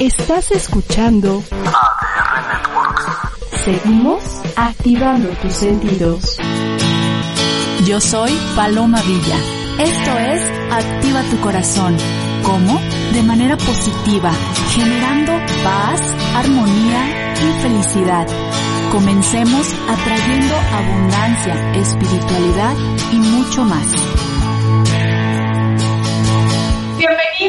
Estás escuchando ADR Networks. Seguimos activando tus sentidos. Yo soy Paloma Villa. Esto es Activa tu corazón. ¿Cómo? De manera positiva, generando paz, armonía y felicidad. Comencemos atrayendo abundancia, espiritualidad y mucho más.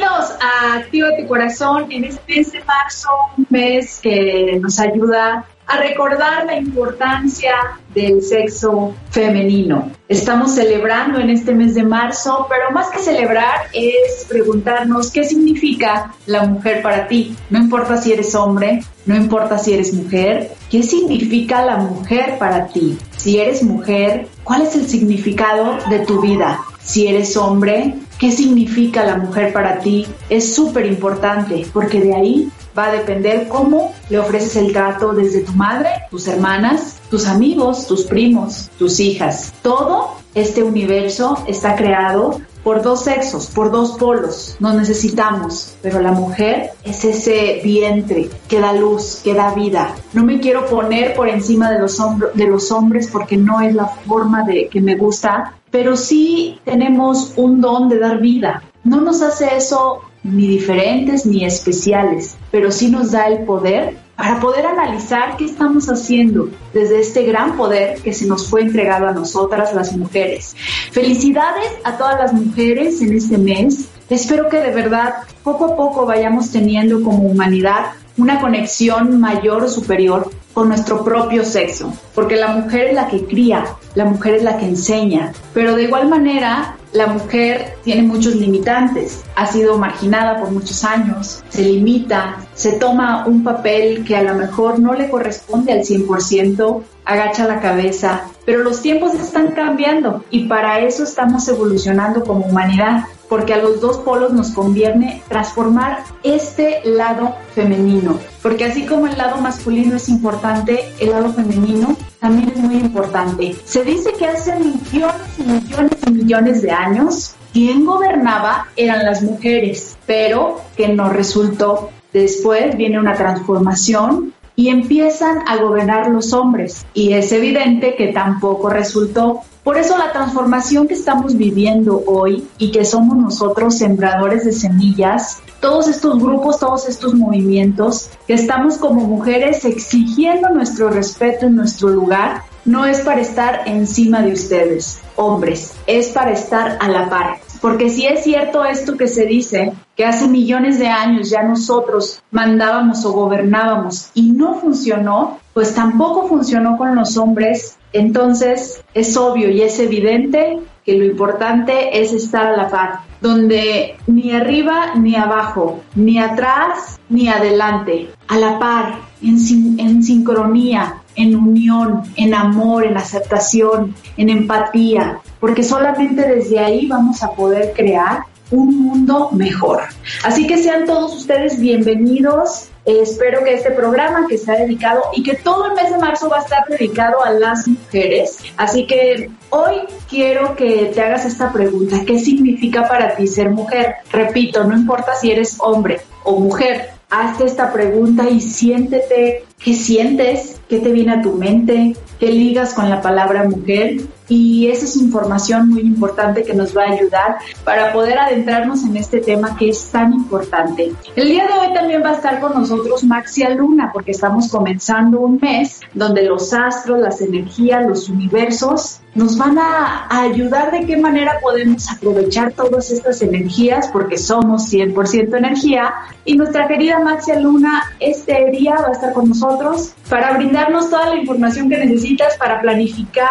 Bienvenidos a Activa tu Corazón en este mes de marzo, un mes que nos ayuda a recordar la importancia del sexo femenino. Estamos celebrando en este mes de marzo, pero más que celebrar es preguntarnos qué significa la mujer para ti. No importa si eres hombre, no importa si eres mujer, ¿qué significa la mujer para ti? Si eres mujer, ¿cuál es el significado de tu vida? Si eres hombre, ¿qué significa la mujer para ti? Es súper importante porque de ahí va a depender cómo le ofreces el trato desde tu madre, tus hermanas, tus amigos, tus primos, tus hijas. Todo este universo está creado por dos sexos, por dos polos. Nos necesitamos, pero la mujer es ese vientre que da luz, que da vida. No me quiero poner por encima de los, de los hombres porque no es la forma de que me gusta, pero sí tenemos un don de dar vida. No nos hace eso ni diferentes ni especiales, pero sí nos da el poder para poder analizar qué estamos haciendo desde este gran poder que se nos fue entregado a nosotras las mujeres. Felicidades a todas las mujeres en este mes. Espero que de verdad poco a poco vayamos teniendo como humanidad una conexión mayor o superior con nuestro propio sexo, porque la mujer es la que cría, la mujer es la que enseña, pero de igual manera la mujer tiene muchos limitantes, ha sido marginada por muchos años, se limita, se toma un papel que a lo mejor no le corresponde al 100%, agacha la cabeza, pero los tiempos están cambiando y para eso estamos evolucionando como humanidad, porque a los dos polos nos conviene transformar este lado femenino, porque así como el lado masculino es importante, el lado femenino también es muy importante. Se dice que hace millones y millones y millones de años, quien gobernaba eran las mujeres, pero que no resultó. Después viene una transformación y empiezan a gobernar los hombres. Y es evidente que tampoco resultó. Por eso la transformación que estamos viviendo hoy y que somos nosotros sembradores de semillas, todos estos grupos, todos estos movimientos, que estamos como mujeres exigiendo nuestro respeto en nuestro lugar, no es para estar encima de ustedes, hombres, es para estar a la par. Porque si es cierto esto que se dice, que hace millones de años ya nosotros mandábamos o gobernábamos y no funcionó, pues tampoco funcionó con los hombres. Entonces es obvio y es evidente que lo importante es estar a la par, donde ni arriba ni abajo, ni atrás ni adelante, a la par, en, en sincronía, en unión, en amor, en aceptación, en empatía, porque solamente desde ahí vamos a poder crear un mundo mejor. Así que sean todos ustedes bienvenidos. Eh, espero que este programa que está dedicado y que todo el mes de marzo va a estar dedicado a las mujeres. Así que hoy quiero que te hagas esta pregunta. ¿Qué significa para ti ser mujer? Repito, no importa si eres hombre o mujer. Hazte esta pregunta y siéntete qué sientes, qué te viene a tu mente, qué ligas con la palabra mujer y esa es información muy importante que nos va a ayudar para poder adentrarnos en este tema que es tan importante. El día de hoy también va a estar con nosotros Maxia Luna porque estamos comenzando un mes donde los astros, las energías, los universos nos van a, ayudar de qué manera podemos aprovechar todas estas energías porque somos 100% energía y nuestra querida Maxia Luna este día va a estar con nosotros para brindarnos toda la información que necesitas para planificar,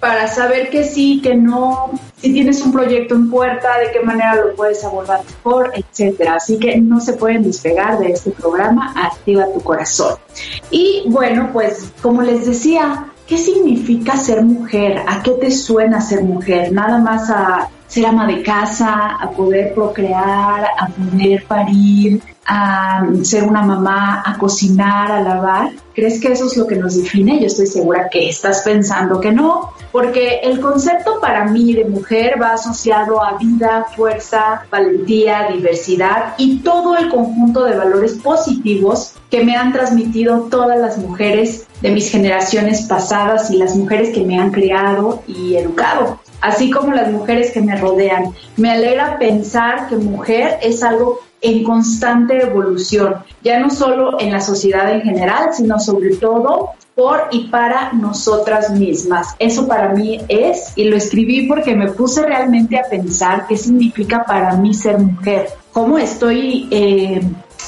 para saber que sí, que no, si tienes un proyecto en puerta, de qué manera lo puedes abordar mejor, etcétera. Así que no se pueden despegar de este programa, Activa tu corazón. Y bueno, pues como les decía, ¿qué significa ser mujer? ¿A qué te suena ser mujer? Nada más a ser ama de casa, a poder procrear, a poder parir, a ser una mamá, a cocinar, a lavar? ¿Crees que eso es lo que nos define? Yo estoy segura que estás pensando que no, porque el concepto para mí de mujer va asociado a vida, fuerza, valentía, diversidad y todo el conjunto de valores positivos que me han transmitido todas las mujeres de mis generaciones pasadas y las mujeres que me han criado y educado así como las mujeres que me rodean. Me alegra pensar que mujer es algo en constante evolución, ya no solo en la sociedad en general, sino sobre todo por y para nosotras mismas. Eso para mí es, y lo escribí porque me puse realmente a pensar qué significa para mí ser mujer, cómo estoy eh,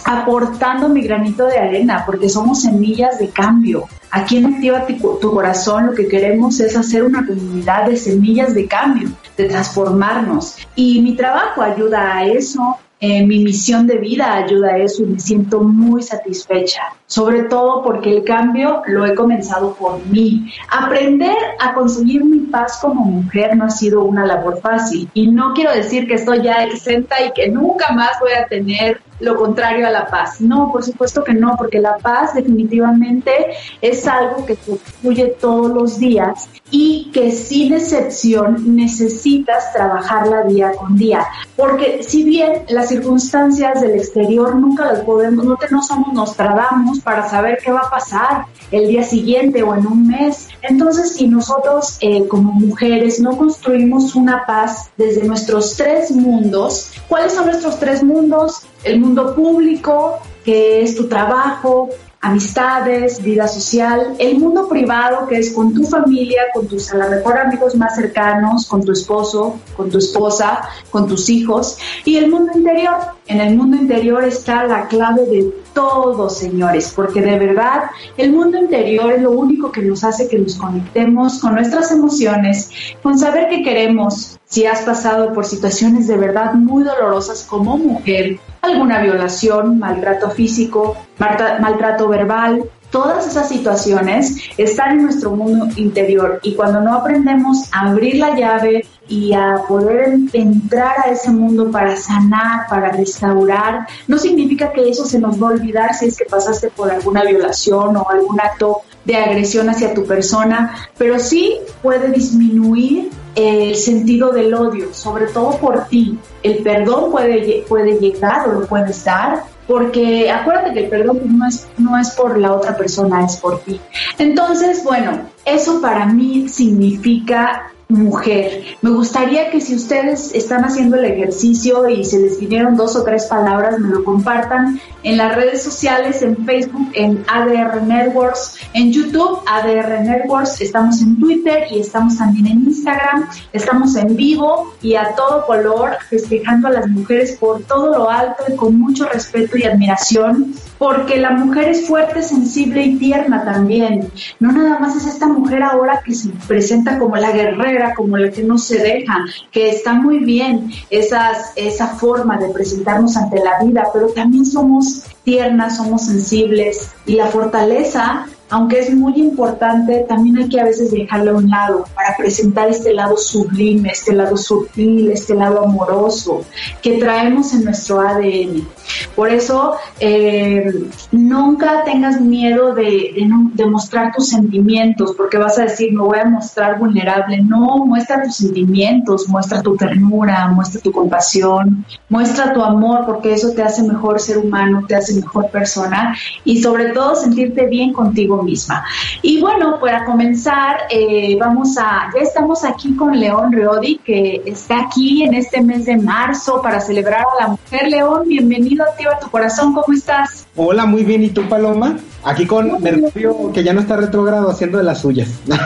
aportando mi granito de arena, porque somos semillas de cambio. Aquí en Activa tu Corazón lo que queremos es hacer una comunidad de semillas de cambio, de transformarnos. Y mi trabajo ayuda a eso, eh, mi misión de vida ayuda a eso y me siento muy satisfecha, sobre todo porque el cambio lo he comenzado por mí. Aprender a conseguir mi paz como mujer no ha sido una labor fácil y no quiero decir que estoy ya exenta y que nunca más voy a tener lo contrario a la paz. No, por supuesto que no, porque la paz definitivamente es algo que fluye todos los días y que sin excepción necesitas trabajarla día con día. Porque si bien las circunstancias del exterior nunca las podemos, no, te, no somos Nostradamus para saber qué va a pasar el día siguiente o en un mes. Entonces, si nosotros eh, como mujeres no construimos una paz desde nuestros tres mundos, ¿cuáles son nuestros tres mundos? El mundo público, que es tu trabajo, amistades, vida social, el mundo privado que es con tu familia, con tus a lo mejor amigos más cercanos, con tu esposo, con tu esposa, con tus hijos y el mundo interior. En el mundo interior está la clave de todo, señores, porque de verdad el mundo interior es lo único que nos hace que nos conectemos con nuestras emociones, con saber qué queremos, si has pasado por situaciones de verdad muy dolorosas como mujer, alguna violación, maltrato físico, maltrato verbal, todas esas situaciones están en nuestro mundo interior. Y cuando no aprendemos a abrir la llave y a poder entrar a ese mundo para sanar, para restaurar, no significa que eso se nos va a olvidar si es que pasaste por alguna violación o algún acto de agresión hacia tu persona, pero sí puede disminuir el sentido del odio, sobre todo por ti. El perdón puede, puede llegar o lo puedes dar, porque acuérdate que el perdón no es, no es por la otra persona, es por ti. Entonces, bueno, eso para mí significa mujer. Me gustaría que si ustedes están haciendo el ejercicio y se les vinieron dos o tres palabras, me lo compartan en las redes sociales, en Facebook, en ADR Networks, en YouTube, ADR Networks, estamos en Twitter y estamos también en Instagram, estamos en vivo y a todo color, festejando a las mujeres por todo lo alto y con mucho respeto y admiración, porque la mujer es fuerte, sensible y tierna también. No nada más es esta mujer ahora que se presenta como la guerrera, como la que no se deja, que está muy bien esas, esa forma de presentarnos ante la vida, pero también somos tiernas, somos sensibles y la fortaleza aunque es muy importante, también hay que a veces dejarlo a un lado para presentar este lado sublime, este lado sutil, este lado amoroso que traemos en nuestro ADN. Por eso, eh, nunca tengas miedo de, de, mostrar tus sentimientos, porque vas a decir, me voy a mostrar vulnerable. No, muestra tus sentimientos, muestra tu ternura, muestra tu compasión, muestra tu amor, porque eso te hace mejor ser humano, te hace mejor persona y sobre todo sentirte bien contigo misma. Y bueno, para comenzar, eh, vamos a, ya estamos aquí con León Reodi, que está aquí en este mes de marzo para celebrar a la mujer. León, bienvenido a Activa tu Corazón, ¿cómo estás? Hola, muy bien, ¿y tú, Paloma? Aquí con Mercurio, que ya no está retrogrado haciendo de las suyas.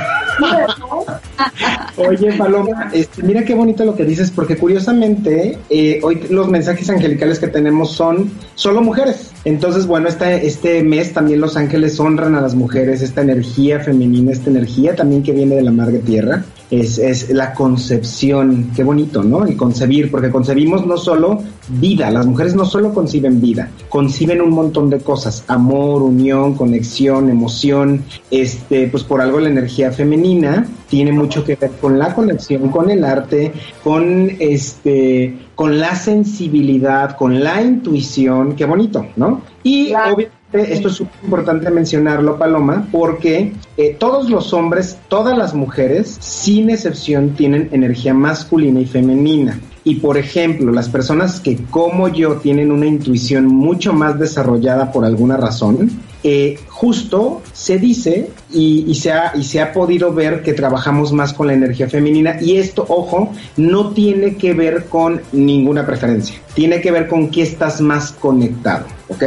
Oye, Paloma, este, mira qué bonito lo que dices, porque curiosamente eh, hoy los mensajes angelicales que tenemos son solo mujeres. Entonces, bueno, este, este mes también los ángeles honran a las mujeres, esta energía femenina, esta energía también que viene de la madre tierra. Es, es la concepción, qué bonito, ¿no? El concebir, porque concebimos no solo vida, las mujeres no solo conciben vida, conciben un montón de cosas, amor, unión, conexión, emoción, este, pues por algo la energía femenina tiene mucho que ver con la conexión, con el arte, con este, con la sensibilidad, con la intuición, qué bonito, ¿no? Y obviamente esto es importante mencionarlo, Paloma, porque eh, todos los hombres, todas las mujeres, sin excepción, tienen energía masculina y femenina. Y por ejemplo, las personas que como yo tienen una intuición mucho más desarrollada por alguna razón, eh, justo se dice y, se ha, y se ha podido ver que trabajamos más con la energía femenina y esto, ojo, no tiene que ver con ninguna preferencia, tiene que ver con qué estás más conectado, ¿ok?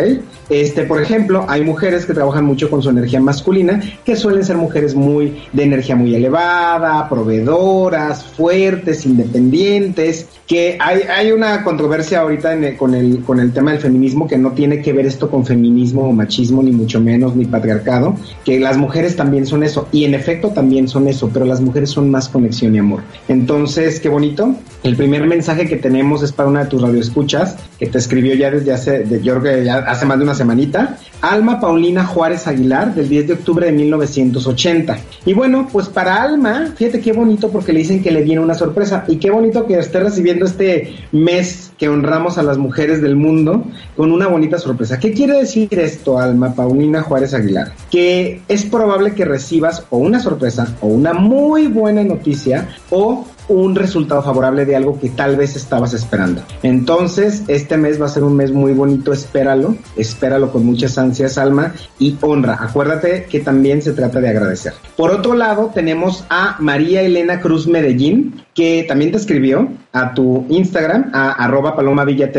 Este, por ejemplo, hay mujeres que trabajan mucho con su energía masculina, que suelen ser mujeres muy de energía muy elevada, proveedoras, fuertes, independientes, que hay, hay una controversia ahorita con, el, con el tema del feminismo que no tiene que ver esto con feminismo o machismo, ni mucho menos, ni patriarcado, que las mujeres también son eso, y en efecto también son eso, pero las mujeres son más conexión y amor. Entonces, qué bonito. El primer mensaje que tenemos es para una de tus radioescuchas, que te escribió ya desde hace, de, yo creo que ya hace más de una semanita, Alma Paulina Juárez Aguilar, del 10 de octubre de 1980. Y bueno, pues para Alma, fíjate qué bonito porque le dicen que le viene una sorpresa, y qué bonito que esté recibiendo este mes que honramos a las mujeres del mundo con una bonita sorpresa. ¿Qué quiere decir esto, Alma Paulina Juárez Aguilar? Que es probable que recibas o una sorpresa o una muy buena noticia o un resultado favorable de algo que tal vez estabas esperando. Entonces, este mes va a ser un mes muy bonito, espéralo, espéralo con muchas ansias, alma, y honra. Acuérdate que también se trata de agradecer. Por otro lado, tenemos a María Elena Cruz Medellín, que también te escribió a tu Instagram, a arroba paloma villa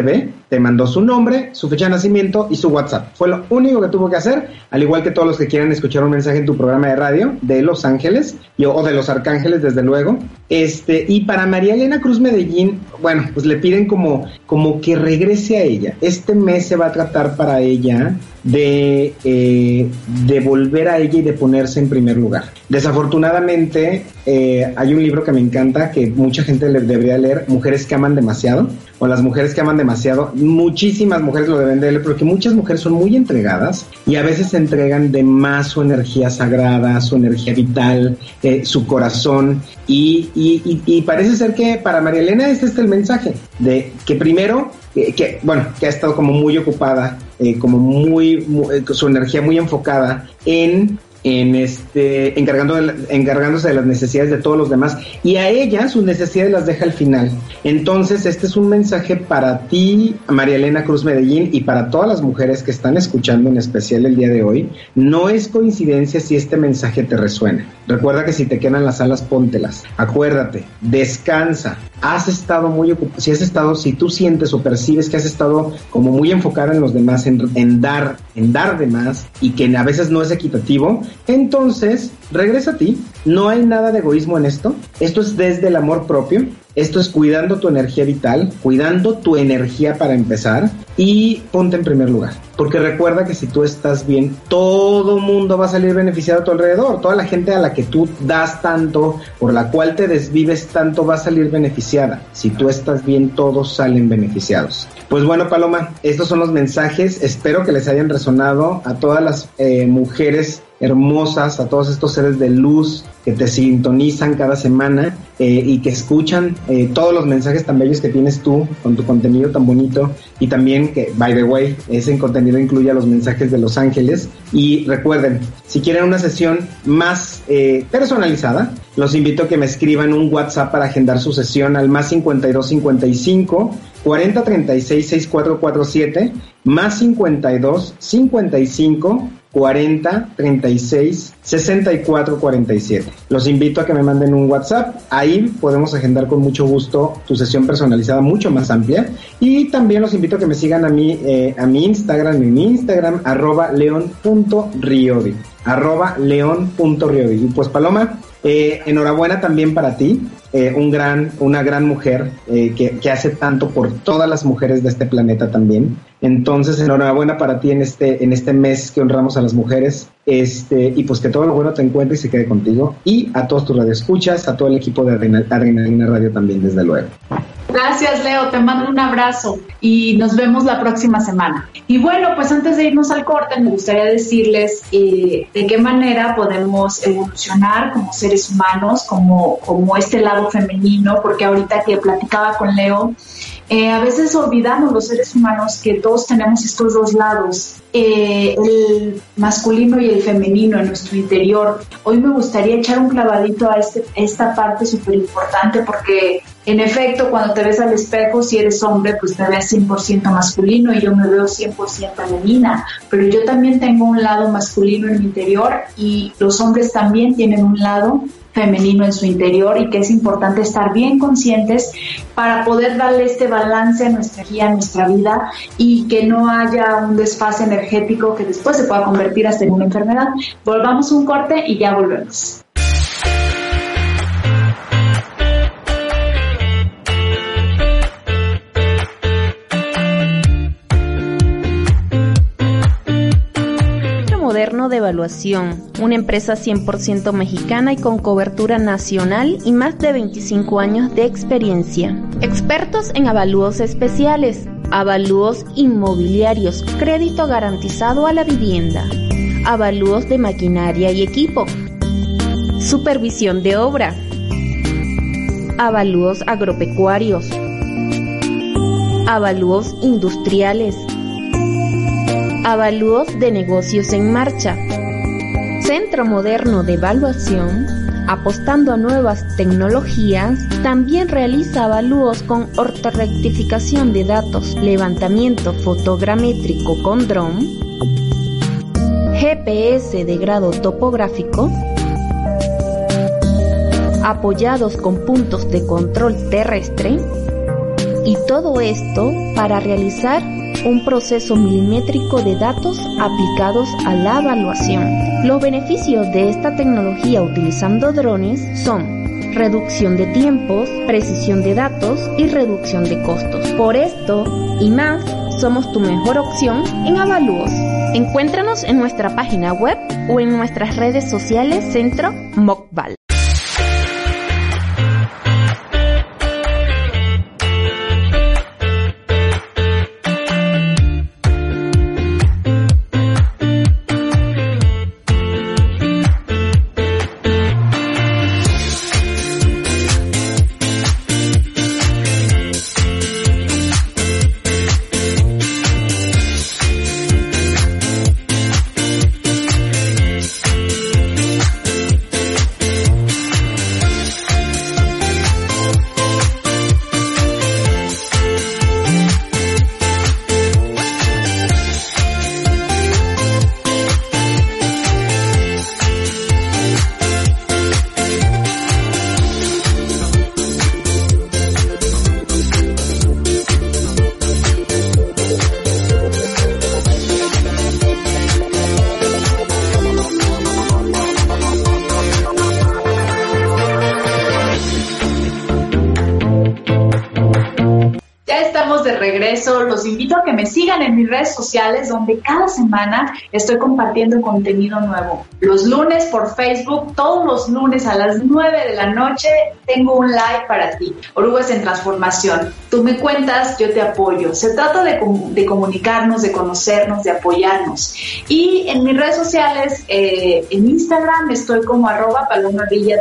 te mandó su nombre, su fecha de nacimiento y su WhatsApp. Fue lo único que tuvo que hacer, al igual que todos los que quieran escuchar un mensaje en tu programa de radio de Los Ángeles, o de Los Arcángeles, desde luego. Este, y para María Elena Cruz Medellín, bueno, pues le piden como, como que regrese a ella. Este mes se va a tratar para ella de, eh, de volver a ella y de ponerse en primer lugar. Desafortunadamente, eh, hay un libro que me encanta que mucha gente le debería leer, Mujeres que aman demasiado, o las mujeres que aman demasiado. Muchísimas mujeres lo deben de leer porque muchas mujeres son muy entregadas y a veces entregan de más su energía sagrada, su energía vital, eh, su corazón. Y, parece ser que para María Elena este es el mensaje de que primero que, bueno, que ha estado como muy ocupada, eh, como muy, muy, su energía muy enfocada en en este, encargando encargándose de las necesidades de todos los demás y a ella sus necesidades las deja al final. Entonces, este es un mensaje para ti, María Elena Cruz Medellín, y para todas las mujeres que están escuchando en especial el día de hoy. No es coincidencia si este mensaje te resuena. Recuerda que si te quedan las alas, póntelas. Acuérdate, descansa. Has estado muy ocupado, si has estado, si tú sientes o percibes que has estado como muy enfocada en los demás, en, dar, en dar de más y que a veces no es equitativo, entonces, regresa a ti. No hay nada de egoísmo en esto. Esto es desde el amor propio. Esto es cuidando tu energía vital, cuidando tu energía para empezar y ponte en primer lugar. Porque recuerda que si tú estás bien, todo mundo va a salir beneficiado a tu alrededor. Toda la gente a la que tú das tanto, por la cual te desvives tanto, va a salir beneficiada. Si tú estás bien, todos salen beneficiados. Pues bueno, Paloma, estos son los mensajes. Espero que les hayan resonado a todas las eh, mujeres hermosas, a todos estos seres de luz que te sintonizan cada semana eh, y que escuchan eh, todos los mensajes tan bellos que tienes tú con tu contenido tan bonito y también que, by the way, ese contenido incluye los mensajes de los ángeles. Y recuerden, si quieren una sesión más eh, personalizada, los invito a que me escriban un WhatsApp para agendar su sesión al más 5255 4036 6447 más 52 55 40 36 64 47. Los invito a que me manden un WhatsApp. Ahí podemos agendar con mucho gusto tu sesión personalizada mucho más amplia. Y también los invito a que me sigan a mi, eh, a mi Instagram, mi Instagram, arroba leon.riodi. Arroba leon.riodi. Y pues Paloma, eh, enhorabuena también para ti eh, un gran, una gran mujer eh, que, que, hace tanto por todas las mujeres de este planeta también. Entonces, enhorabuena para ti en este, en este mes que honramos a las mujeres. Este, y pues que todo lo bueno te encuentre y se quede contigo. Y a todos tus radioescuchas, a todo el equipo de Adrenalina Radio también, desde luego. Gracias, Leo. Te mando un abrazo y nos vemos la próxima semana. Y bueno, pues antes de irnos al corte, me gustaría decirles eh, de qué manera podemos evolucionar como seres humanos, como, como este lado femenino, porque ahorita que platicaba con Leo, eh, a veces olvidamos los seres humanos que todos tenemos estos dos lados, eh, el masculino y el femenino en nuestro interior. Hoy me gustaría echar un clavadito a, este, esta parte súper importante porque en efecto cuando te ves al espejo, si eres hombre, pues te ves 100% masculino y yo me veo 100% femenina, pero yo también tengo un lado masculino en mi interior y los hombres también tienen un lado femenino en su interior y que es importante estar bien conscientes para poder darle este balance a nuestra guía, a nuestra vida y que no haya un desfase energético que después se pueda convertir hasta en una enfermedad. Volvamos un corte y ya volvemos. Evaluación, una empresa 100% mexicana y con cobertura nacional y más de 25 años de experiencia. Expertos en avalúos especiales, avalúos inmobiliarios, crédito garantizado a la vivienda, avalúos de maquinaria y equipo, supervisión de obra, avalúos agropecuarios, avalúos industriales, Avalúos de negocios en marcha. Centro Moderno de Evaluación, apostando a nuevas tecnologías, también realiza avalúos con ortorectificación de datos, levantamiento fotogramétrico con dron, GPS de grado topográfico, apoyados con puntos de control terrestre, y todo esto para realizar un proceso milimétrico de datos aplicados a la evaluación. Los beneficios de esta tecnología utilizando drones son reducción de tiempos, precisión de datos y reducción de costos. Por esto y más, somos tu mejor opción en avalúos. Encuéntranos en nuestra página web o en nuestras redes sociales Centro Mocval. Donde cada semana estoy compartiendo contenido nuevo. Los lunes por Facebook, todos los lunes a las 9 de la noche tengo un live para ti. Orugas en transformación. Tú me cuentas, yo te apoyo. Se trata de, comunicarnos, de conocernos, de apoyarnos. Y en mis redes sociales, eh, en Instagram estoy como arroba Paloma Villa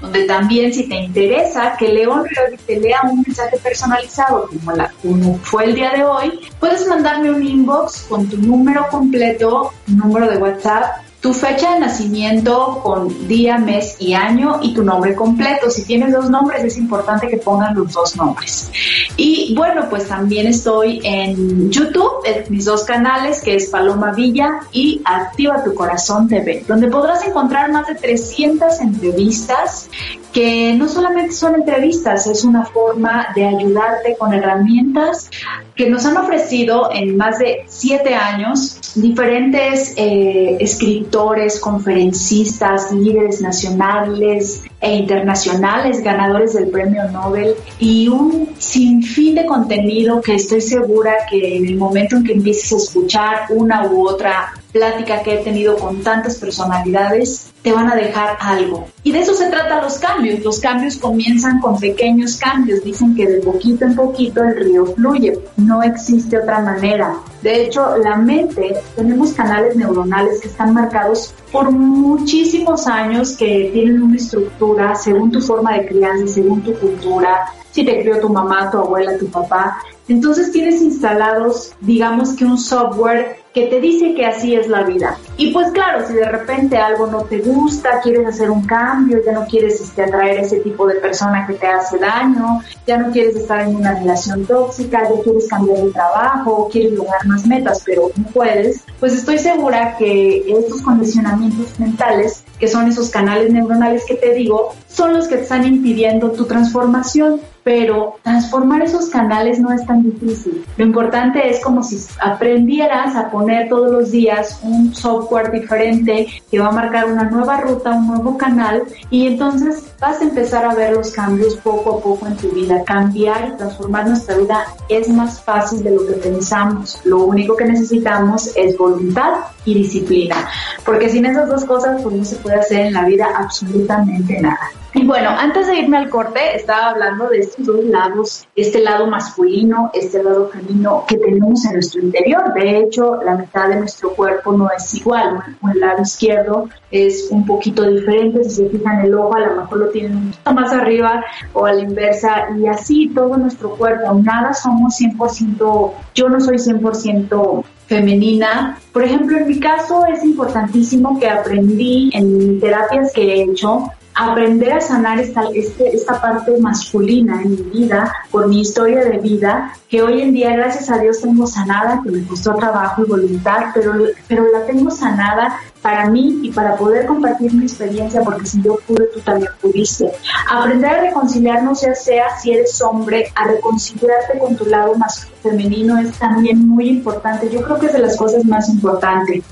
donde también si te interesa que León te lea un mensaje personalizado como, la, como fue el día de hoy, puedes mandarme un inbox con tu número completo, número de WhatsApp tu fecha de nacimiento con día, mes y año y tu nombre completo. Si tienes dos nombres, es importante que pongan los dos nombres. Y bueno, pues también estoy en YouTube, en mis dos canales, que es Paloma Villa y Activa tu Corazón TV, donde podrás encontrar más de 300 entrevistas que no solamente son entrevistas, es una forma de ayudarte con herramientas que nos han ofrecido en más de siete años diferentes eh, escritores, conferencistas, líderes nacionales e internacionales, ganadores del premio Nobel y un sinfín de contenido que estoy segura que en el momento en que empieces a escuchar una u otra plática que he tenido con tantas personalidades, te van a dejar algo. Y de eso se trata los cambios. Los cambios comienzan con pequeños cambios. Dicen que de poquito en poquito el río fluye. No existe otra manera. De hecho, la mente, tenemos canales neuronales que están marcados por muchísimos años que tienen una estructura según tu forma de crianza, según tu cultura, si te crió tu mamá, tu abuela, tu papá. Entonces tienes instalados, digamos que un software que te dice que así es la vida. Y pues claro, si de repente algo no te gusta, quieres hacer un cambio, ya no quieres este, atraer ese tipo de persona que te hace daño, ya no quieres estar en una relación tóxica, ya quieres cambiar de trabajo, quieres lograr más metas, pero no puedes, pues estoy segura que estos condicionamientos mentales, que son esos canales neuronales que te digo, son los que te están impidiendo tu transformación pero transformar esos canales no es tan difícil. Lo importante es como si aprendieras a poner todos los días un software diferente que va a marcar una nueva ruta, un nuevo canal y entonces vas a empezar a ver los cambios poco a poco en tu vida. Cambiar y transformar nuestra vida es más fácil de lo que pensamos. Lo único que necesitamos es voluntad y disciplina, porque sin esas dos cosas pues no se puede hacer en la vida absolutamente nada. Y bueno, antes de irme al corte, estaba hablando de estos dos lados, este lado masculino, este lado femenino que tenemos en nuestro interior. De hecho, la mitad de nuestro cuerpo no es igual. El lado izquierdo es un poquito diferente. Si se fijan, el ojo a lo mejor lo tienen un poquito más arriba o a la inversa. Y así todo nuestro cuerpo. Nada somos 100%, yo no soy 100% femenina. Por ejemplo, en mi caso es importantísimo que aprendí en terapias que he hecho aprender a sanar esta, este, esta parte masculina en mi vida, por mi historia de vida, que hoy en día, gracias a Dios, tengo sanada, que me costó trabajo y voluntad, pero, pero la tengo sanada para mí y para poder compartir mi experiencia, porque si yo pude, tú también pudiste. Aprender a reconciliarnos, ya sea si eres hombre, a reconciliarte con tu lado femenino es también muy importante. Yo creo que es de las cosas más importantes.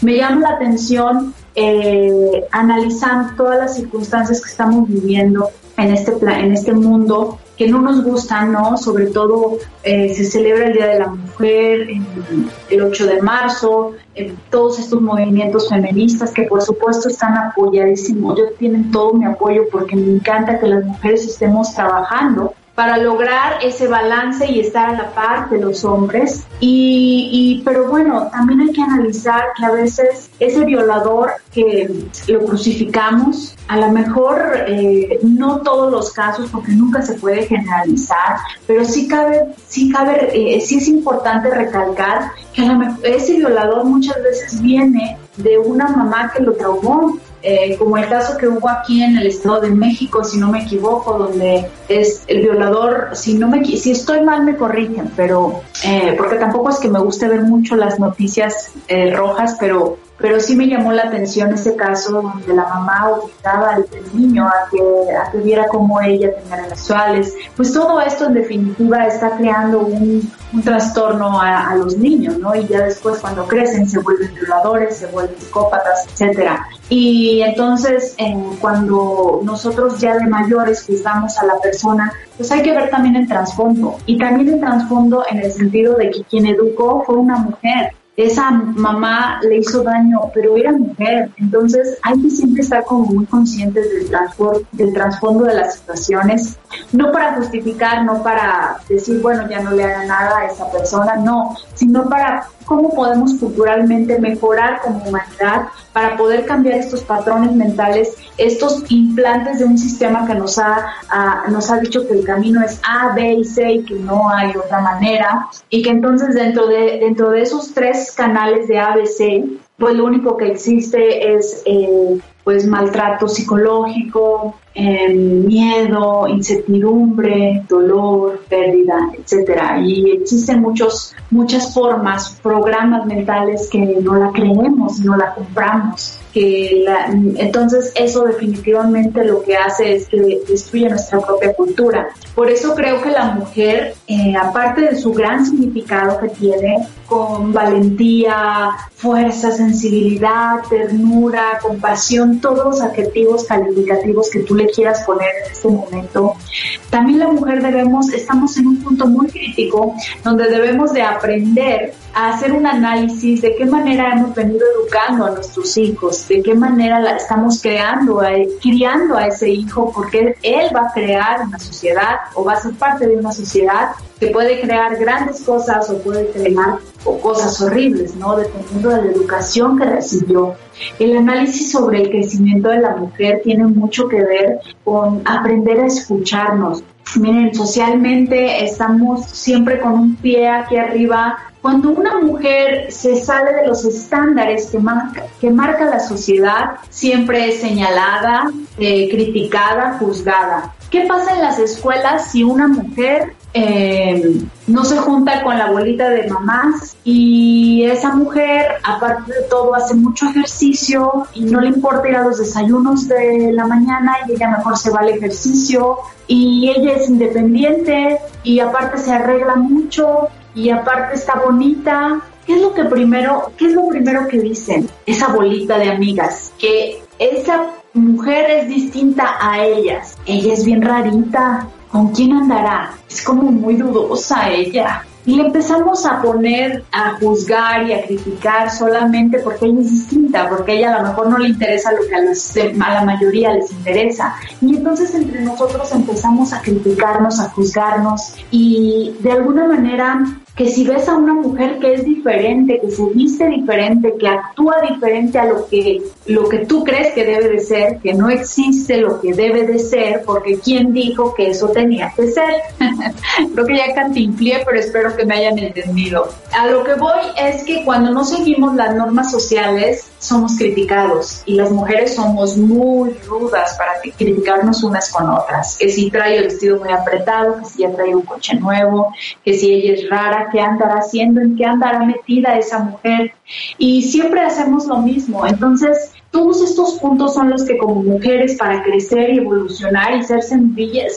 Me llama la atención eh, analizando todas las circunstancias que estamos viviendo en este, en este mundo que no nos gustan, ¿no? Sobre todo eh, se celebra el Día de la Mujer el 8 de marzo, todos estos movimientos feministas que por supuesto están apoyadísimos, yo tienen todo mi apoyo porque me encanta que las mujeres estemos trabajando para lograr ese balance y estar a la par de los hombres. Y, pero bueno, también hay que analizar que a veces ese violador que lo crucificamos, a lo mejor eh, no todos los casos, porque nunca se puede generalizar, pero sí cabe, sí cabe, eh, sí es importante recalcar que a lo mejor ese violador muchas veces viene de una mamá que lo traumó, eh, como el caso que hubo aquí en el Estado de México, si no me equivoco, donde es el violador, si no me si estoy mal me corrigen, pero eh, porque tampoco es que me guste ver mucho las noticias eh, rojas, pero pero sí me llamó la atención ese caso donde la mamá obligaba al niño a que, a que viera cómo ella tenía relaciones. Pues todo esto en definitiva está creando un, un trastorno a, los niños, ¿no? Y ya después cuando crecen se vuelven violadores, se vuelven psicópatas, etcétera. Y entonces eh, cuando nosotros ya de mayores juzgamos a la persona, pues hay que ver también el trasfondo. Y también el trasfondo en el sentido de que quien educó fue una mujer esa mamá le hizo daño, pero era mujer. Entonces hay que siempre estar como muy conscientes del, del trasfondo de las situaciones, no para justificar, no para decir, bueno, ya no le haga nada a esa persona, no, sino para cómo podemos culturalmente mejorar como humanidad para poder cambiar estos patrones mentales, estos implantes de un sistema que nos ha, nos ha dicho que el camino es A, B y C y que no hay otra manera, y que entonces dentro de, dentro de esos tres canales de A, B, C, pues lo único que existe es eh, pues maltrato psicológico, em, miedo, incertidumbre, dolor, pérdida, etcétera. Y existen muchos, muchas formas, programas mentales que no la creemos, no la compramos. Que entonces eso definitivamente lo que hace es que destruye nuestra propia cultura. Por eso creo que la mujer, eh, aparte de su gran significado que tiene, con valentía, fuerza, sensibilidad, ternura, compasión, todos los adjetivos calificativos que tú le quieras poner en este momento. También la mujer debemos, estamos en un punto muy crítico donde debemos de aprender a hacer un análisis de qué manera hemos venido educando a nuestros hijos, de qué manera la estamos creando, criando a ese hijo, porque él va a crear una sociedad o va a ser parte de una sociedad que puede crear grandes cosas o puede crear cosas horribles, ¿no? Dependiendo de la educación que recibió. El análisis sobre el crecimiento de la mujer tiene mucho que ver con aprender a escucharnos. Miren, socialmente estamos siempre con un pie aquí arriba. Cuando una mujer se sale de los estándares que marca, que marca la sociedad, siempre es señalada, eh, criticada, juzgada. ¿Qué pasa en las escuelas si una mujer eh, no se junta con la abuelita de mamás y esa mujer, aparte de todo, hace mucho ejercicio y no le importa ir a los desayunos de la mañana y ella mejor se va al ejercicio y ella es independiente y aparte se arregla mucho y aparte está bonita. ¿Qué es lo que primero, qué es lo primero que dicen esa bolita de amigas? Que esa mujer es distinta a ellas. Ella es bien rarita. ¿Con quién andará? Es como muy dudosa ella. Y le empezamos a poner a juzgar y a criticar solamente porque ella es distinta, porque ella a lo mejor no le interesa lo que a, a la mayoría les interesa. Y entonces entre nosotros empezamos a criticarnos, a juzgarnos y de alguna manera que si ves a una mujer que es diferente, que se viste diferente, que actúa diferente a lo que, lo que tú crees que debe de ser, que no existe lo que debe de ser, porque ¿quién dijo que eso tenía que ser? Creo que ya cantinflié, pero espero que me hayan entendido. A lo que voy es que cuando no seguimos las normas sociales, somos criticados y las mujeres somos muy rudas para criticarnos unas con otras. Que si trae el vestido muy apretado, que si ya trae un coche nuevo, que si ella es rara, qué andará haciendo, en qué andará metida esa mujer. Y siempre hacemos lo mismo. Entonces, todos estos puntos son los que como mujeres para crecer y evolucionar y ser semillas,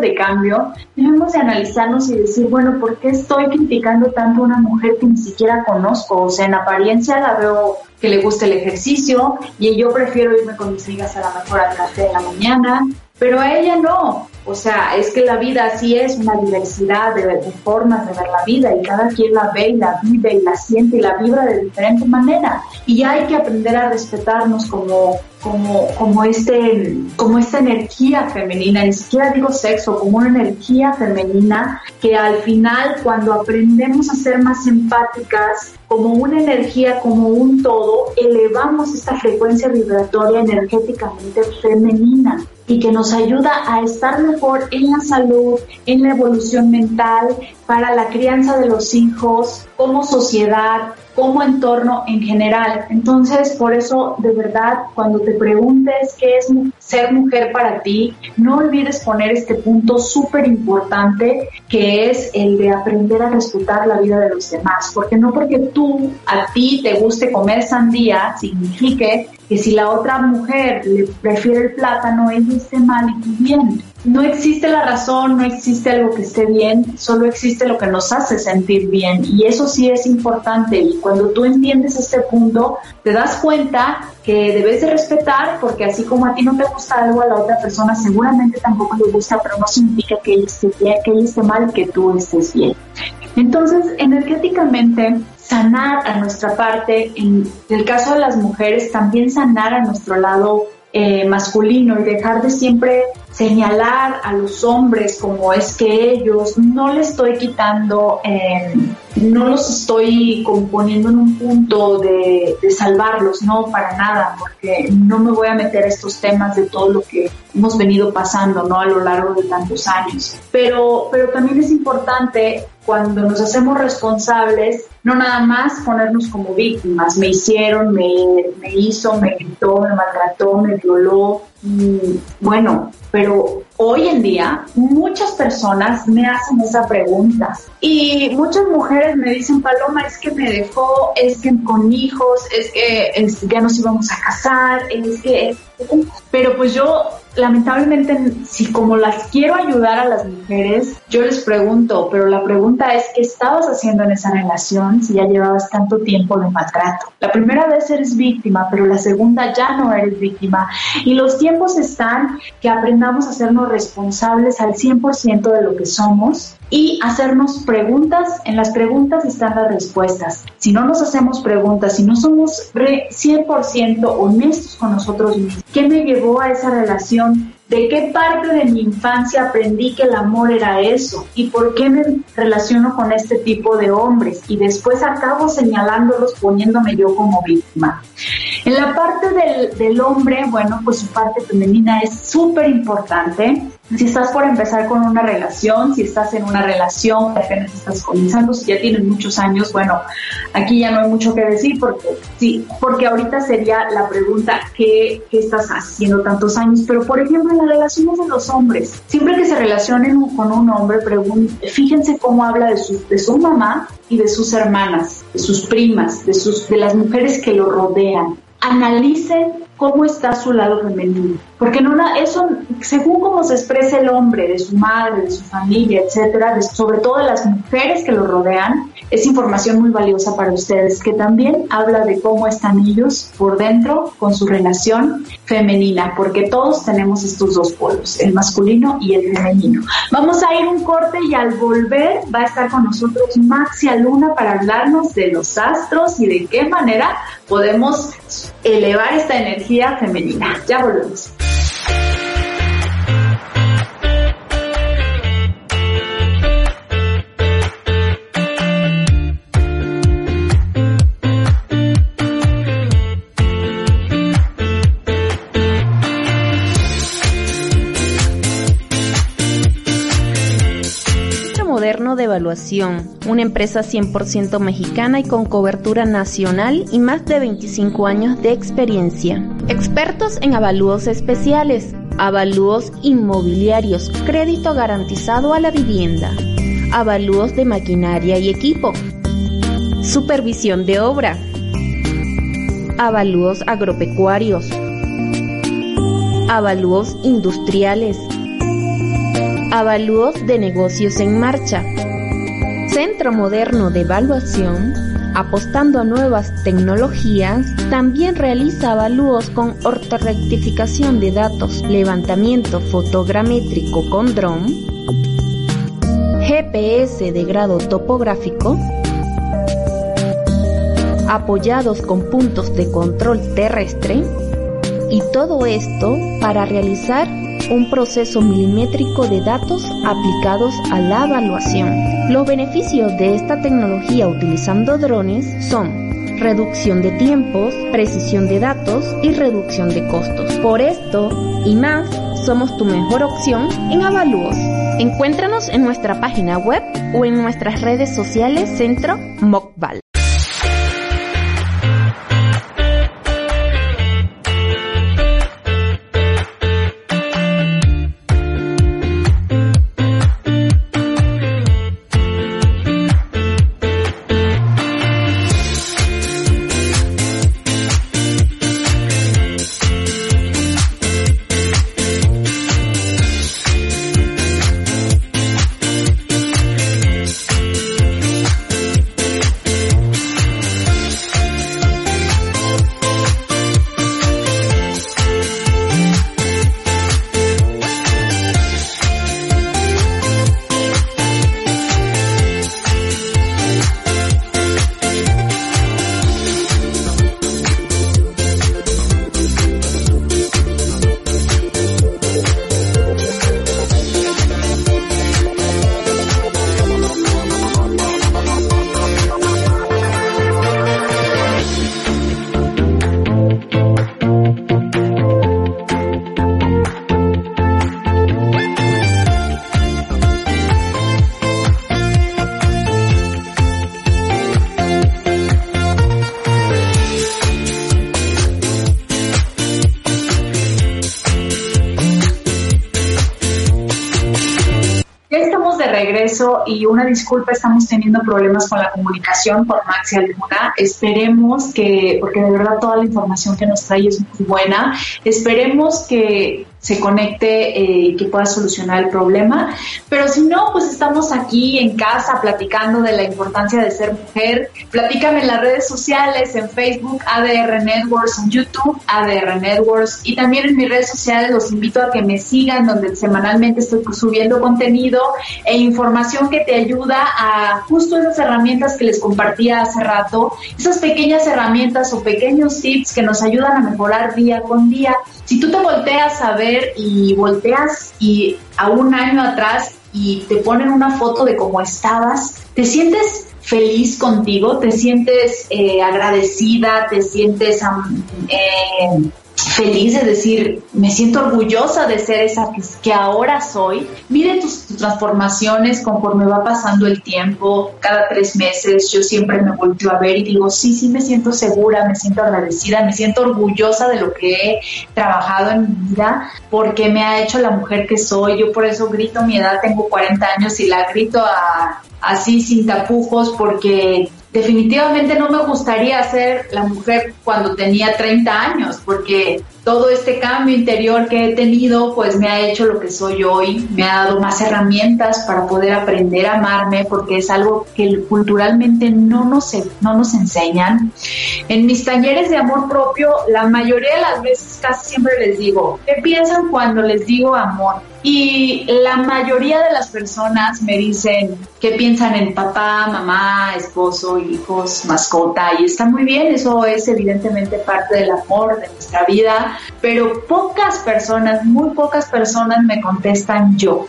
de cambio, debemos de analizarnos y decir, bueno, ¿por qué estoy criticando tanto a una mujer que ni siquiera conozco? O sea, en apariencia la veo que le gusta el ejercicio y yo prefiero irme con mis amigas a la mejor al café de la mañana, pero a ella no. O sea, es que la vida así es una diversidad de, formas de ver la vida y cada quien la ve y la vive y la siente y la vibra de diferente manera. Y hay que aprender a respetarnos como, como, como, este, como esta energía femenina, ni siquiera digo sexo, como una energía femenina que al final cuando aprendemos a ser más empáticas, como una energía, como un todo, elevamos esta frecuencia vibratoria energéticamente femenina y que nos ayuda a estar mejor en la salud, en la evolución mental, para la crianza de los hijos, como sociedad, como entorno en general. Entonces, por eso, de verdad, cuando te preguntes qué es ser mujer para ti, no olvides poner este punto súper importante que es el de aprender a respetar la vida de los demás. Porque no porque tú, a ti te guste comer sandía, signifique que si la otra mujer le prefiere el plátano, ella esté mal y tú bien. No existe la razón, no existe algo que esté bien, solo existe lo que nos hace sentir bien y eso sí es importante y cuando tú entiendes este punto te das cuenta que debes de respetar porque así como a ti no te gusta algo a la otra persona seguramente tampoco le gusta pero no significa que ella esté, bien, que que tú estés bien. Entonces energéticamente sanar a nuestra parte, en el caso de las mujeres también sanar a nuestro lado eh, masculino y dejar de siempre señalar a los hombres como es que ellos no le estoy quitando eh, no los estoy componiendo en un punto de, salvarlos, no para nada, porque no me voy a meter a estos temas de todo lo que hemos venido pasando, ¿no? A lo largo de tantos años. Pero, pero también es importante cuando nos hacemos responsables, no nada más ponernos como víctimas, me hicieron, me, me hizo, me gritó, me maltrató, me violó, y bueno, pero hoy en día muchas personas me hacen esa pregunta. Y muchas mujeres me dicen, Paloma, es que me dejó, es que con hijos, es que ya nos íbamos a casar, es que... Pero pues yo lamentablemente, si como las quiero ayudar a las mujeres, yo les pregunto, pero la pregunta es, ¿qué estabas haciendo en esa relación si ya llevabas tanto tiempo de maltrato? La primera vez eres víctima, pero la segunda ya no eres víctima. Y los tiempos están que aprendamos a hacernos responsables al 100% de lo que somos y hacernos preguntas. En las preguntas están las respuestas. Si no nos hacemos preguntas, si no somos 100% honestos con nosotros mismos, ¿qué me llevó a esa relación? ¿De qué parte de mi infancia aprendí que el amor era eso? ¿Y por qué me relaciono con este tipo de hombres? Y después acabo señalándolos poniéndome yo como víctima. En la parte del, del hombre, bueno, pues su parte femenina es súper importante si estás por empezar con una relación, si estás en una relación apenas estás comenzando, si ya tienes muchos años, bueno, aquí ya no hay mucho que decir porque sí, porque ahorita sería la pregunta ¿qué, qué estás haciendo tantos años? Pero por ejemplo, en las relaciones de los hombres, siempre que se relacionen con un hombre, fíjense cómo habla de su, de su mamá y de sus hermanas, de sus primas, de sus, de las mujeres que lo rodean. Analicen cómo está su lado femenino. Porque eso, según cómo se expresa el hombre, de su madre, de su familia, etcétera, sobre todo de las mujeres que lo rodean, es información muy valiosa para ustedes, que también habla de cómo están ellos por dentro con su relación femenina, porque todos tenemos estos dos polos, el masculino y el femenino. Vamos a ir un corte y al volver va a estar con nosotros Maxia Luna para hablarnos de los astros y de qué manera podemos elevar esta energía femenina. Ya volvemos. De Evaluación, una empresa 100% mexicana y con cobertura nacional y más de 25 años de experiencia. Expertos en avalúos especiales, avalúos inmobiliarios, crédito garantizado a la vivienda, avalúos de maquinaria y equipo, supervisión de obra, avalúos agropecuarios, avalúos industriales, Avalúos de negocios en marcha. Centro Moderno de Evaluación, apostando a nuevas tecnologías, también realiza avalúos con ortorectificación de datos, levantamiento fotogramétrico con dron, GPS de grado topográfico, apoyados con puntos de control terrestre, y todo esto para realizar un proceso milimétrico de datos aplicados a la evaluación. Los beneficios de esta tecnología utilizando drones son reducción de tiempos, precisión de datos y reducción de costos. Por esto y más, somos tu mejor opción en Avalúos. Encuéntranos en nuestra página web o en nuestras redes sociales Centro Mocval. Y una disculpa, estamos teniendo problemas con la comunicación por Maxi Alguna. Esperemos que, porque de verdad toda la información que nos trae es muy buena, esperemos que se conecte eh, y que pueda solucionar el problema. Si no, pues estamos aquí en casa platicando de la importancia de ser mujer. Platícame en las redes sociales, en Facebook, ADR Networks, en YouTube, ADR Networks y también en mis redes sociales los invito a que me sigan donde semanalmente estoy subiendo contenido e información que te ayuda a justo esas herramientas que les compartía hace rato, esas pequeñas herramientas o pequeños tips que nos ayudan a mejorar día con día. Si tú te volteas a ver y volteas y a un año atrás y te ponen una foto de cómo estabas, te sientes feliz contigo, te sientes eh, agradecida, te sientes eh, feliz de decir, me siento orgullosa de ser esa que, ahora soy. Mire tus, transformaciones conforme va pasando el tiempo, cada tres meses yo siempre me volteo a ver y digo, sí, sí me siento segura, me siento agradecida, me siento orgullosa de lo que he trabajado en mi vida, porque me ha hecho la mujer que soy. Yo por eso grito mi edad, tengo 40 años y la grito así sin tapujos porque definitivamente no me gustaría ser la mujer cuando tenía 30 años, porque todo este cambio interior que he tenido, pues me ha hecho lo que soy hoy, me ha dado más herramientas para poder aprender a amarme, porque es algo que culturalmente no nos, no nos enseñan. En mis talleres de amor propio, la mayoría de las veces casi siempre les digo, ¿qué piensan cuando les digo amor? Y la mayoría de las personas me dicen que piensan en papá, mamá, esposo, hijos, mascota, y está muy bien, eso es evidentemente parte del amor de nuestra vida, pero pocas personas, muy pocas personas me contestan yo.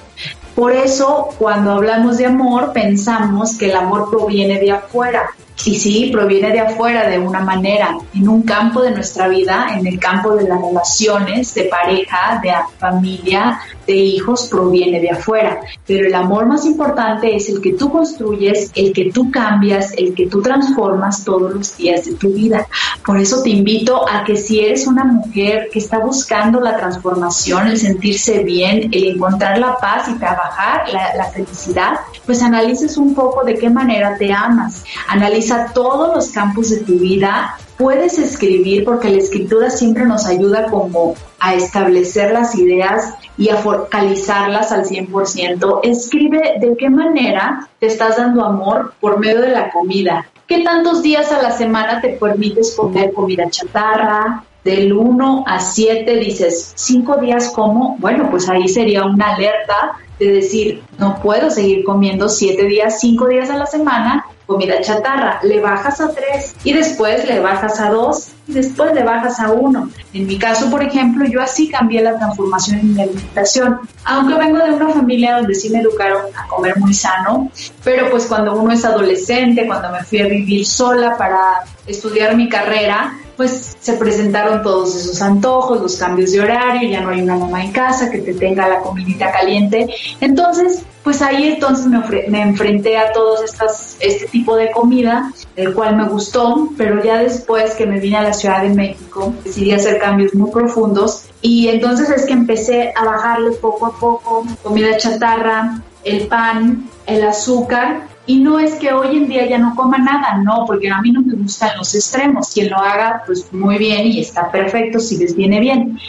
Por eso, cuando hablamos de amor, pensamos que el amor proviene de afuera. Y sí, proviene de afuera de una manera, en un campo de nuestra vida, en el campo de las relaciones, de pareja, de familia, de hijos, proviene de afuera. Pero el amor más importante es el que tú construyes, el que tú cambias, el que tú transformas todos los días de tu vida. Por eso te invito a que si eres una mujer que está buscando la transformación, el sentirse bien, el encontrar la paz y trabajar la, felicidad, pues analices un poco de qué manera te amas. Analiza todos los campos de tu vida. Puedes escribir porque la escritura siempre nos ayuda como a establecer las ideas y a focalizarlas al 100%. Escribe de qué manera te estás dando amor por medio de la comida. ¿Qué tantos días a la semana te permites comer comida chatarra? Del 1 a 7 dices, 5 días como, bueno, pues ahí sería una alerta de decir, no puedo seguir comiendo 7 días, 5 días a la semana comida chatarra, le bajas a 3 y después le bajas a 2 y después le bajas a 1. En mi caso, por ejemplo, yo así cambié la transformación en mi alimentación. Aunque vengo de una familia donde sí me educaron a comer muy sano, pero pues cuando uno es adolescente, cuando me fui a vivir sola para estudiar mi carrera, pues se presentaron todos esos antojos, los cambios de horario, ya no hay una mamá en casa que te tenga la comidita caliente. Entonces, pues ahí entonces me, enfrenté a todos estas, este tipo de comida, el cual me gustó, pero ya después que me vine a la Ciudad de México, decidí hacer cambios muy profundos y entonces es que empecé a bajarle poco a poco comida chatarra, el pan, el azúcar y no es que hoy en día ya no coma nada, no, porque a mí no me gustan los extremos. Quien lo haga, pues muy bien y está perfecto si les viene bien.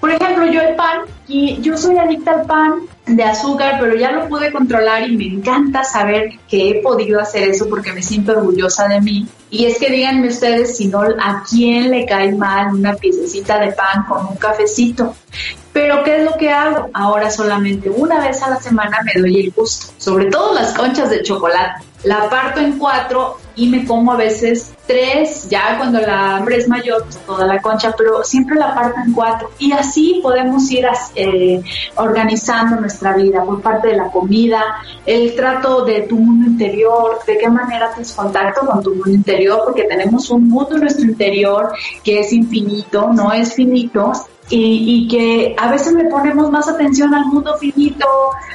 Por ejemplo, yo el pan, y yo soy adicta al pan de azúcar, pero ya lo pude controlar y me encanta saber que he podido hacer eso porque me siento orgullosa de mí. Y es que díganme ustedes si no, a quién le cae mal una piececita de pan con un cafecito. Pero ¿qué es lo que hago? Ahora solamente una vez a la semana me doy el gusto, sobre todo las conchas de chocolate. La parto en cuatro y me como a veces tres, ya cuando la hambre es mayor, pues, toda la concha, pero siempre la parto en cuatro. Y así podemos ir eh, organizando nuestra vida por parte de la comida, el trato de tu mundo interior, de qué manera tienes contacto con tu mundo interior, porque tenemos un mundo en nuestro interior que es infinito, no es finito, y, que a veces le ponemos más atención al mundo finito,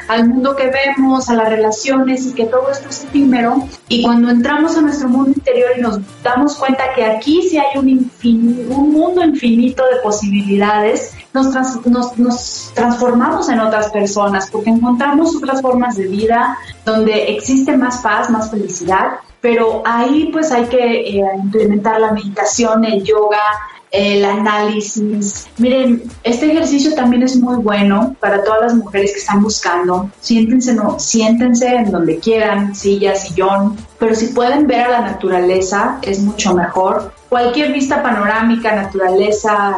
al mundo que vemos, a las relaciones y que todo esto es efímero. Y cuando entramos a nuestro mundo interior y nos damos cuenta que aquí sí hay un, un mundo infinito de posibilidades, nos, nos, nos transformamos en otras personas porque encontramos otras formas de vida donde existe más paz, más felicidad, pero ahí pues hay que eh, implementar la meditación, el yoga, el análisis. Miren, este ejercicio también es muy bueno para todas las mujeres que están buscando. Siéntense, no, siéntense en donde quieran, silla, sillón, pero si pueden ver a la naturaleza es mucho mejor. Cualquier vista panorámica, naturaleza,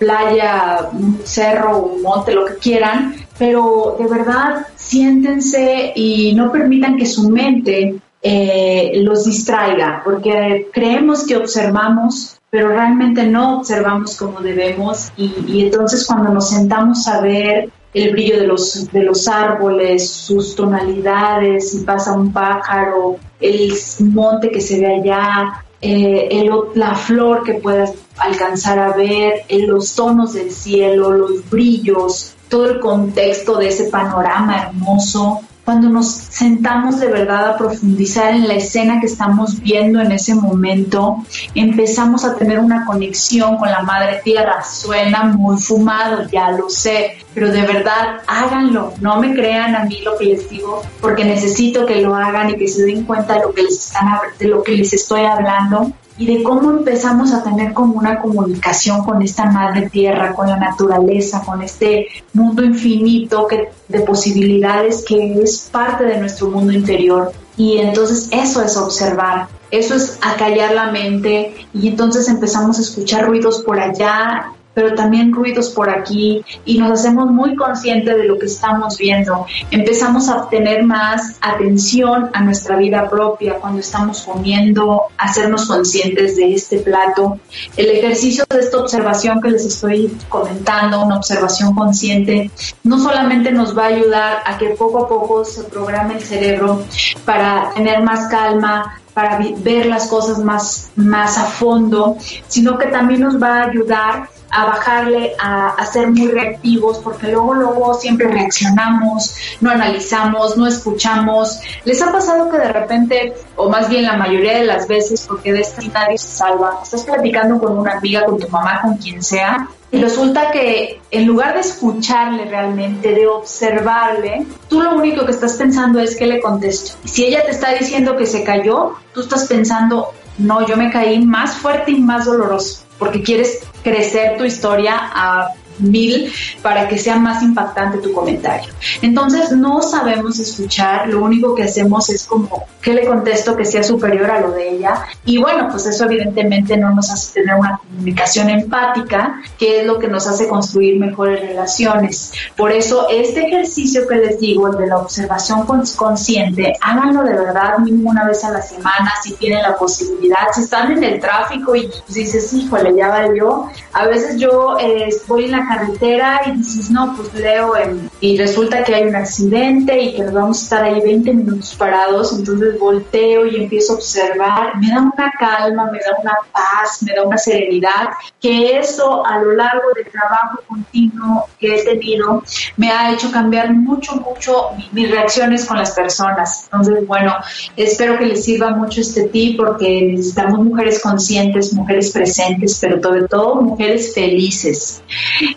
playa, un cerro, un monte, lo que quieran, pero de verdad siéntense y no permitan que su mente eh, los distraiga, porque creemos que observamos pero realmente no observamos como debemos y, entonces cuando nos sentamos a ver el brillo de los, de los árboles, sus tonalidades, si pasa un pájaro, el monte que se ve allá, eh, la flor que puedas alcanzar a ver, los tonos del cielo, los brillos, todo el contexto de ese panorama hermoso, cuando nos sentamos de verdad a profundizar en la escena que estamos viendo en ese momento, empezamos a tener una conexión con la madre tierra. Suena muy fumado, ya lo sé, pero de verdad háganlo. No me crean a mí lo que les digo, porque necesito que lo hagan y que se den cuenta de lo que les, están, de lo que les estoy hablando y de cómo empezamos a tener como una comunicación con esta madre tierra, con la naturaleza, con este mundo infinito que, de posibilidades que es parte de nuestro mundo interior. Y entonces eso es observar, eso es acallar la mente y entonces empezamos a escuchar ruidos por allá pero también ruidos por aquí y nos hacemos muy conscientes de lo que estamos viendo. Empezamos a tener más atención a nuestra vida propia cuando estamos comiendo, hacernos conscientes de este plato. El ejercicio de esta observación que les estoy comentando, una observación consciente, no solamente nos va a ayudar a que poco a poco se programe el cerebro para tener más calma, para ver las cosas más, más a fondo, sino que también nos va a ayudar a bajarle a, ser muy reactivos, porque luego, luego siempre reaccionamos, no analizamos, no escuchamos. ¿Les ha pasado que de repente, o más bien la mayoría de las veces, porque de esto nadie se salva, estás platicando con una amiga, con tu mamá, con quien sea, y resulta que en lugar de escucharle realmente, de observarle, tú lo único que estás pensando es que le contesto. Si ella te está diciendo que se cayó, tú estás pensando, no, yo me caí más fuerte y más doloroso, porque quieres crecer tu historia a mil para que sea más impactante tu comentario. Entonces no sabemos escuchar, lo único que hacemos es como que le contesto que sea superior a lo de ella y bueno, pues eso evidentemente no nos hace tener una comunicación empática, que es lo que nos hace construir mejores relaciones. Por eso este ejercicio que les digo, el de la observación consciente, háganlo de verdad mínimo una vez a la semana si tienen la posibilidad, si están en el tráfico y dices, híjole, ya yo a veces yo eh, voy en la carretera y dices, no, pues leo y resulta que hay un accidente y que nos vamos a estar ahí 20 minutos parados, entonces volteo y empiezo a observar, me da una calma, me da una paz, me da una serenidad, que eso a lo largo del trabajo continuo que he tenido me ha hecho cambiar mucho, mucho mis reacciones con las personas. Entonces, bueno, espero que les sirva mucho este tip porque necesitamos mujeres conscientes, mujeres presentes, pero sobre todo mujeres felices.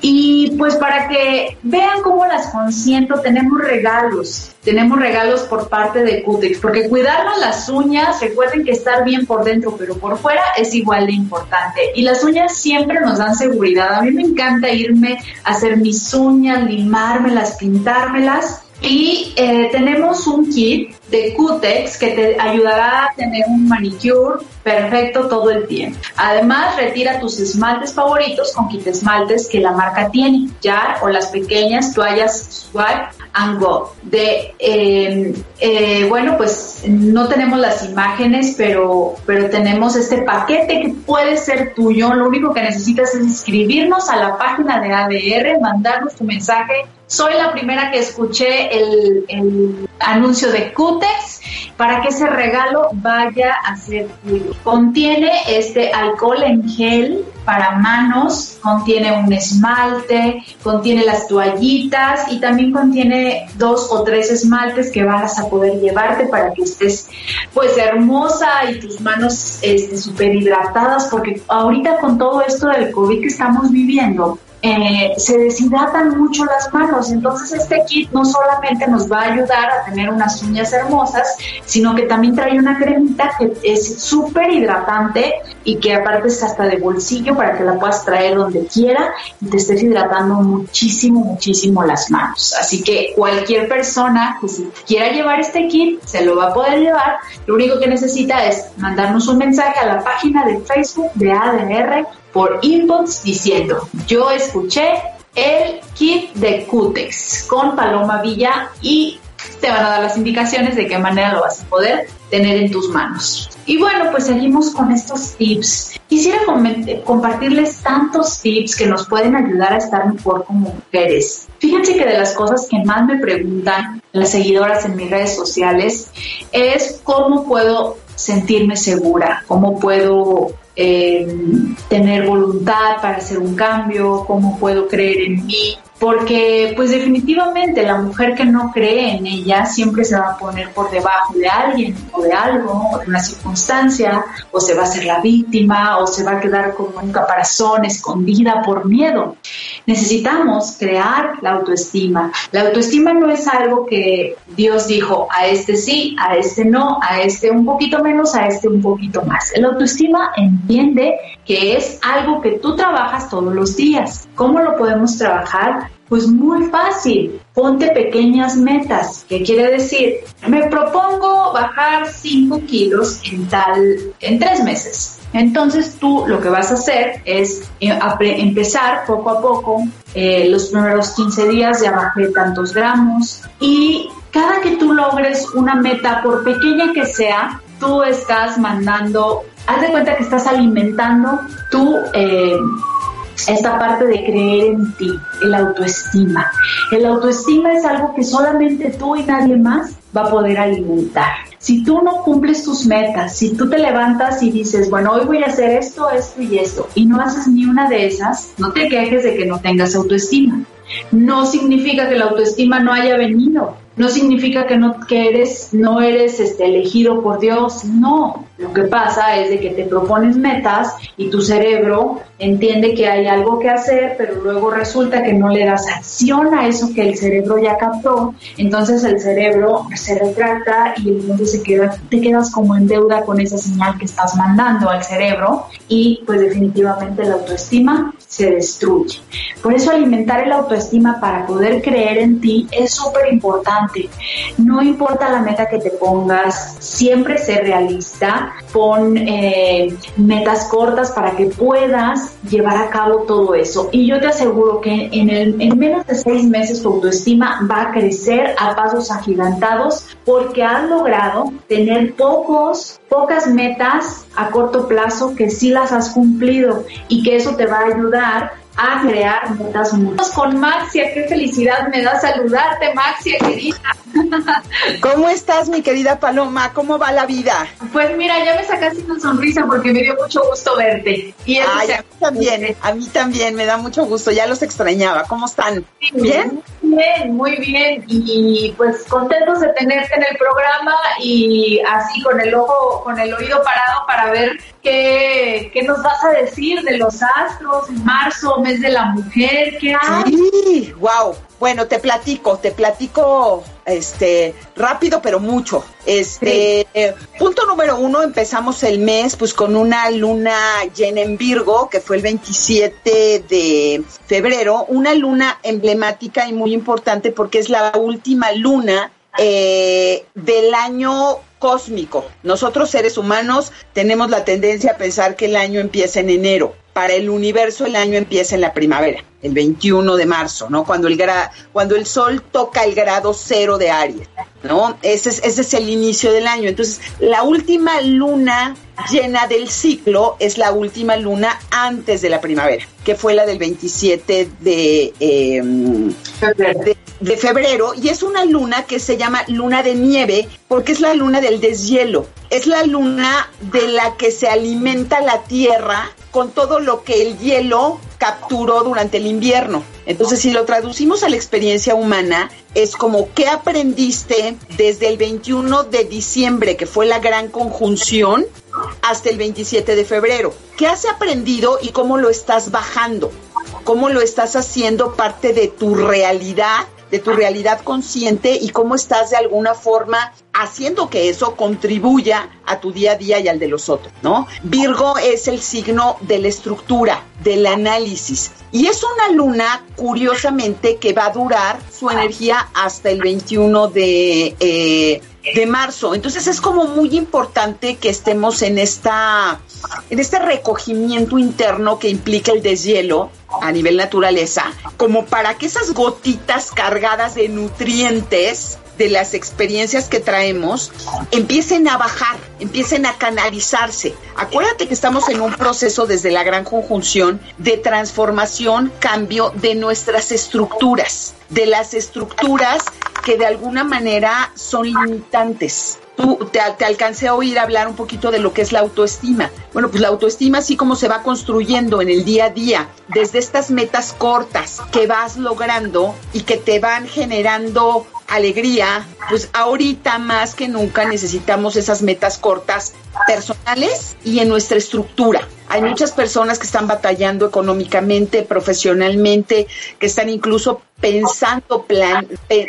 Y pues para que vean cómo las consiento, tenemos regalos. Tenemos regalos por parte de Cutex, porque cuidarnos las uñas, recuerden que estar bien por dentro, pero por fuera es igual de importante. Y las uñas siempre nos dan seguridad. A mí me encanta irme a hacer mis uñas, limármelas, pintármelas. Y eh, tenemos un kit de Cutex que te ayudará a tener un manicure perfecto todo el tiempo. Además, retira tus esmaltes favoritos con kit esmaltes que la marca tiene, ya o las pequeñas toallas Swipe and Go. De, em, eh, bueno, pues no tenemos las imágenes, pero, pero tenemos este paquete que puede ser tuyo. Lo único que necesitas es inscribirnos a la página de ADR, mandarnos tu mensaje. Soy la primera que escuché el, el anuncio de Cutex para que ese regalo vaya a ser tuyo. Contiene este alcohol en gel para manos, contiene un esmalte, contiene las toallitas y también contiene dos o tres esmaltes que vas a poder llevarte para que estés pues hermosa y tus manos súper este, hidratadas porque ahorita con todo esto del COVID que estamos viviendo, eh, se deshidratan mucho las manos. Entonces este kit no solamente nos va a ayudar a tener unas uñas hermosas, sino que también trae una cremita que es súper hidratante y que aparte es hasta de bolsillo para que la puedas traer donde quiera y te estés hidratando muchísimo, muchísimo las manos. Así que cualquier persona que quiera llevar este kit se lo va a poder llevar. Lo único que necesita es mandarnos un mensaje a la página de Facebook de ADR por inbox diciendo, yo escuché el kit de Cutex con Paloma Villa y te van a dar las indicaciones de qué manera lo vas a poder tener en tus manos. Y bueno, pues seguimos con estos tips. Quisiera compartirles tantos tips que nos pueden ayudar a estar mejor como mujeres. Fíjense que de las cosas que más me preguntan las seguidoras en mis redes sociales es cómo puedo sentirme segura, cómo puedo eh, tener voluntad para hacer un cambio, cómo puedo creer en mí, porque pues definitivamente la mujer que no cree en ella siempre se va a poner por debajo de alguien o de algo o de una circunstancia o se va a ser la víctima o se va a quedar como un caparazón escondida por miedo. Necesitamos crear la autoestima. La autoestima no es algo que Dios dijo a este sí, a este no, a este un poquito menos, a este un poquito más. La autoestima entiende que es algo que tú trabajas todos los días. ¿Cómo lo podemos trabajar? Pues muy fácil, ponte pequeñas metas, ¿Qué quiere decir, me propongo bajar 5 kilos en tal, en tres meses. Entonces tú lo que vas a hacer es eh, empezar poco a poco, eh, los primeros 15 días ya bajé tantos gramos. Y cada que tú logres una meta, por pequeña que sea, tú estás mandando, haz de cuenta que estás alimentando tu... Eh, esta parte de creer en ti, el autoestima. El autoestima es algo que solamente tú y nadie más va a poder alimentar. Si tú no cumples tus metas, si tú te levantas y dices, bueno, hoy voy a hacer esto, esto y esto, y no haces ni una de esas, no te quejes de que no tengas autoestima. No significa que la autoestima no haya venido, no significa que no que eres no eres este elegido por Dios, no. Lo que pasa es de que te propones metas y tu cerebro entiende que hay algo que hacer, pero luego resulta que no le das acción a eso que el cerebro ya captó, entonces el cerebro se retracta y entonces se queda, te quedas como en deuda con esa señal que estás mandando al cerebro y pues definitivamente la autoestima se destruye. Por eso alimentar el autoestima para poder creer en ti es súper importante. No importa la meta que te pongas, siempre ser realista, pon eh, metas cortas para que puedas llevar a cabo todo eso. Y yo te aseguro que en, el, en menos de seis meses tu autoestima va a crecer a pasos agigantados porque has logrado tener pocos, pocas metas a corto plazo que sí las has cumplido y que eso te va a ayudar a crear metas muchas. Con Maxia, qué felicidad me da saludarte, Maxia, querida. ¿Cómo estás, mi querida Paloma? ¿Cómo va la vida? Pues mira, ya me sacaste una sonrisa porque me dio mucho gusto verte. Y Ay, a mí también, a mí también me da mucho gusto, ya los extrañaba. ¿Cómo están? ¿Bien? Bien, muy bien. Y pues contentos de tenerte en el programa y así con el ojo, con el oído parado para ver qué, qué nos vas a decir de los astros en marzo, mes de la mujer, ¿qué hay? Sí, wow. Bueno, te platico, te platico este rápido pero mucho. Este punto número uno, empezamos el mes pues con una luna llena en Virgo, que fue el 27 de febrero, una luna emblemática y muy importante porque es la última luna eh, del año cósmico. Nosotros seres humanos tenemos la tendencia a pensar que el año empieza en enero. Para el universo el año empieza en la primavera el 21 de marzo, ¿no? Cuando el, cuando el sol toca el grado cero de Aries, ¿no? Ese es, ese es el inicio del año. Entonces, la última luna llena del ciclo es la última luna antes de la primavera, que fue la del 27 em, de, de, febrero, y es una luna que se llama luna de nieve porque es la luna del deshielo, es la luna de la que se alimenta la Tierra con todo lo que el hielo capturó durante el invierno. Entonces, si lo traducimos a la experiencia humana, es como qué aprendiste desde el 21 de diciembre, que fue la gran conjunción, hasta el 27 de febrero. ¿Qué has aprendido y cómo lo estás bajando? cómo lo estás haciendo parte de tu realidad de tu realidad consciente y cómo estás de alguna forma haciendo que eso contribuya a tu día a día y al de los otros, ¿no? Virgo es el signo de la estructura, del análisis. Y es una luna, curiosamente, que va a durar su energía hasta el 21 de, eh, de marzo. Entonces es como muy importante que estemos en esta en este recogimiento interno que implica el deshielo a nivel naturaleza, como para que esas gotitas cargadas de nutrientes de las experiencias que traemos empiecen a bajar, empiecen a canalizarse. Acuérdate que estamos en un proceso desde la gran conjunción de transformación, cambio de nuestras estructuras, de las estructuras que de alguna manera son limitantes. Tú te, te, alcancé a oír hablar un poquito de lo que es la autoestima. Bueno, pues la autoestima así como se va construyendo en el día a día, desde estas metas cortas que vas logrando y que te van generando alegría, pues ahorita más que nunca necesitamos esas metas cortas personales y en nuestra estructura. Hay muchas personas que están batallando económicamente, profesionalmente, que están incluso pensando plan,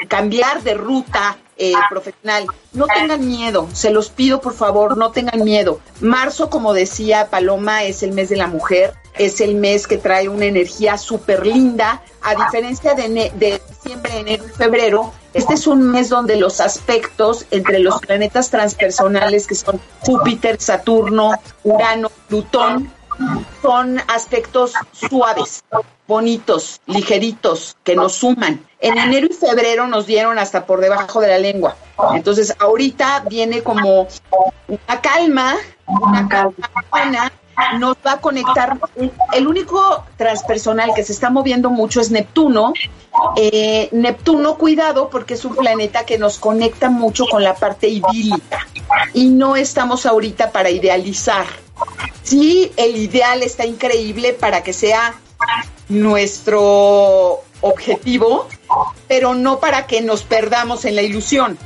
cambiar de ruta eh, profesional. No tengan miedo, se los pido por favor, no tengan miedo. Marzo, como decía Paloma, es el mes de la mujer, es el mes que trae una energía súper linda, a diferencia de, de diciembre, enero y febrero, este es un mes donde los aspectos entre los planetas transpersonales que son Júpiter, Saturno, Urano, Plutón, son aspectos suaves, bonitos, ligeritos, que nos suman. En enero y febrero nos dieron hasta por debajo de la lengua. Entonces, ahorita viene como una calma, una calma buena, nos va a conectar. El único transpersonal que se está moviendo mucho es Neptuno. Eh, Neptuno, cuidado, porque es un planeta que nos conecta mucho con la parte idílica. Y no estamos ahorita para idealizar. Sí, el ideal está increíble para que sea nuestro objetivo, pero no para que nos perdamos en la ilusión.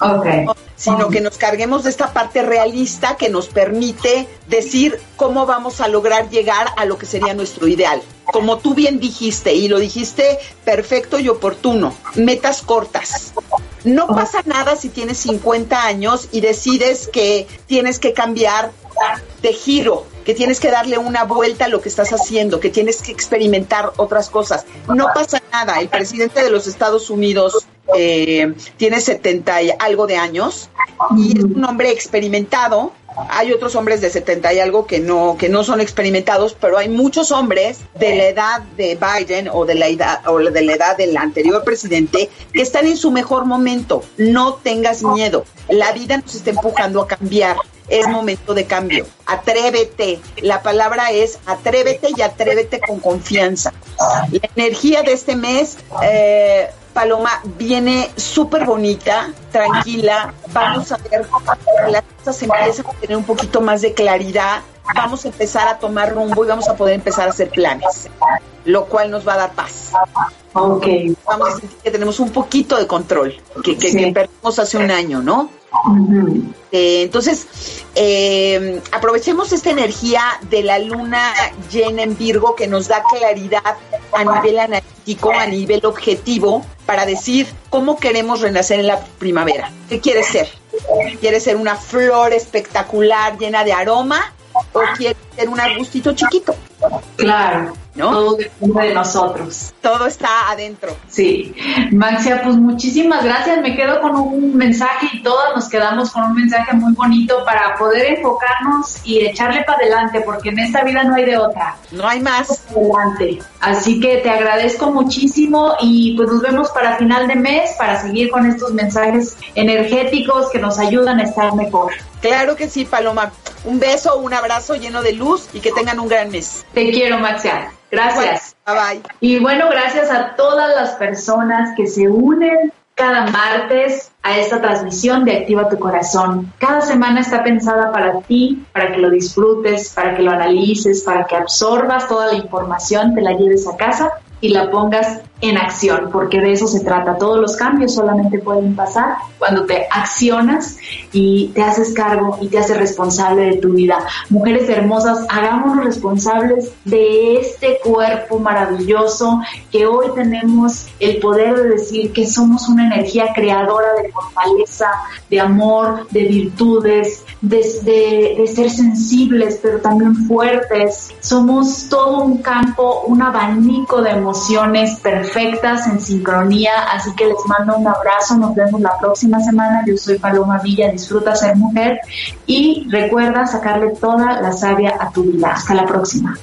Okay. Sino que nos carguemos de esta parte realista que nos permite decir cómo vamos a lograr llegar a lo que sería nuestro ideal. Como tú bien dijiste, y lo dijiste perfecto y oportuno, metas cortas. No pasa nada si tienes 50 años y decides que tienes que cambiar de giro, que tienes que darle una vuelta a lo que estás haciendo, que tienes que experimentar otras cosas. No pasa nada. El presidente de los Estados Unidos eh, tiene 70 y algo de años y es un hombre experimentado. Hay otros hombres de 70 y algo que no, que no son experimentados, pero hay muchos hombres de la edad de Biden o de la edad, o de la edad del anterior presidente que están en su mejor momento. No tengas miedo. La vida nos está empujando a cambiar es momento de cambio. Atrévete. La palabra es atrévete y atrévete con confianza. La energía de este mes, eh, Paloma, viene súper bonita, tranquila. Vamos a ver, las cosas empiezan a tener un poquito más de claridad. Vamos a empezar a tomar rumbo y vamos a poder empezar a hacer planes, lo cual nos va a dar paz. Ok. Vamos a sentir que tenemos un poquito de control, que, que, Sí. que perdimos hace un año, ¿no? Eh, entonces, eh, aprovechemos esta energía de la luna llena en Virgo que nos da claridad a nivel analítico, a nivel objetivo, para decir cómo queremos renacer en la primavera. ¿Qué quieres ser? ¿Quieres ser una flor espectacular llena de aroma o quieres ser un arbustito chiquito? Claro, ¿No? todo depende de nosotros. Todo está adentro. Sí, Maxia, pues muchísimas gracias. Me quedo con un mensaje y todas nos quedamos con un mensaje muy bonito para poder enfocarnos y echarle para adelante, porque en esta vida no hay de otra. No hay más. Adelante. Así que te agradezco muchísimo y pues nos vemos para final de mes para seguir con estos mensajes energéticos que nos ayudan a estar mejor. Claro que sí, Paloma. Un beso, un abrazo lleno de luz y que tengan un gran mes. Te quiero, Maxia. Gracias. Bye bye. Y bueno, gracias a todas las personas que se unen cada martes a esta transmisión de Activa tu Corazón. Cada semana está pensada para ti, para que lo disfrutes, para que lo analices, para que absorbas toda la información, te la lleves a casa y la pongas en acción, porque de eso se trata. Todos los cambios solamente pueden pasar cuando te accionas y te haces cargo y te haces responsable de tu vida. Mujeres hermosas, hagámonos responsables de este cuerpo maravilloso que hoy tenemos el poder de decir que somos una energía creadora de fortaleza, de amor, de virtudes, de, ser sensibles, pero también fuertes. Somos todo un campo, un abanico de emociones perfectas en sincronía, así que les mando un abrazo, nos vemos la próxima semana. Yo soy Paloma Villa, disfruta ser mujer y recuerda sacarle toda la savia a tu vida. Hasta la próxima.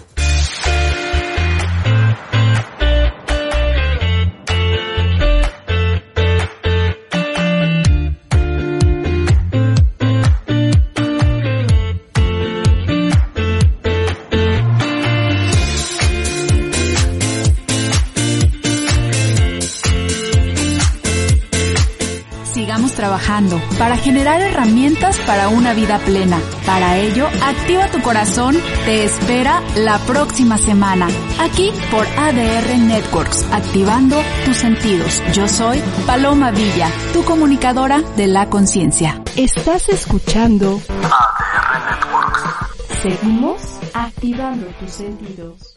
Trabajando para generar herramientas para una vida plena. Para ello, Activa tu Corazón te espera la próxima semana, aquí por ADR Networks, activando tus sentidos. Yo soy Paloma Villa, tu comunicadora de la conciencia. Estás escuchando ADR Networks. Seguimos activando tus sentidos.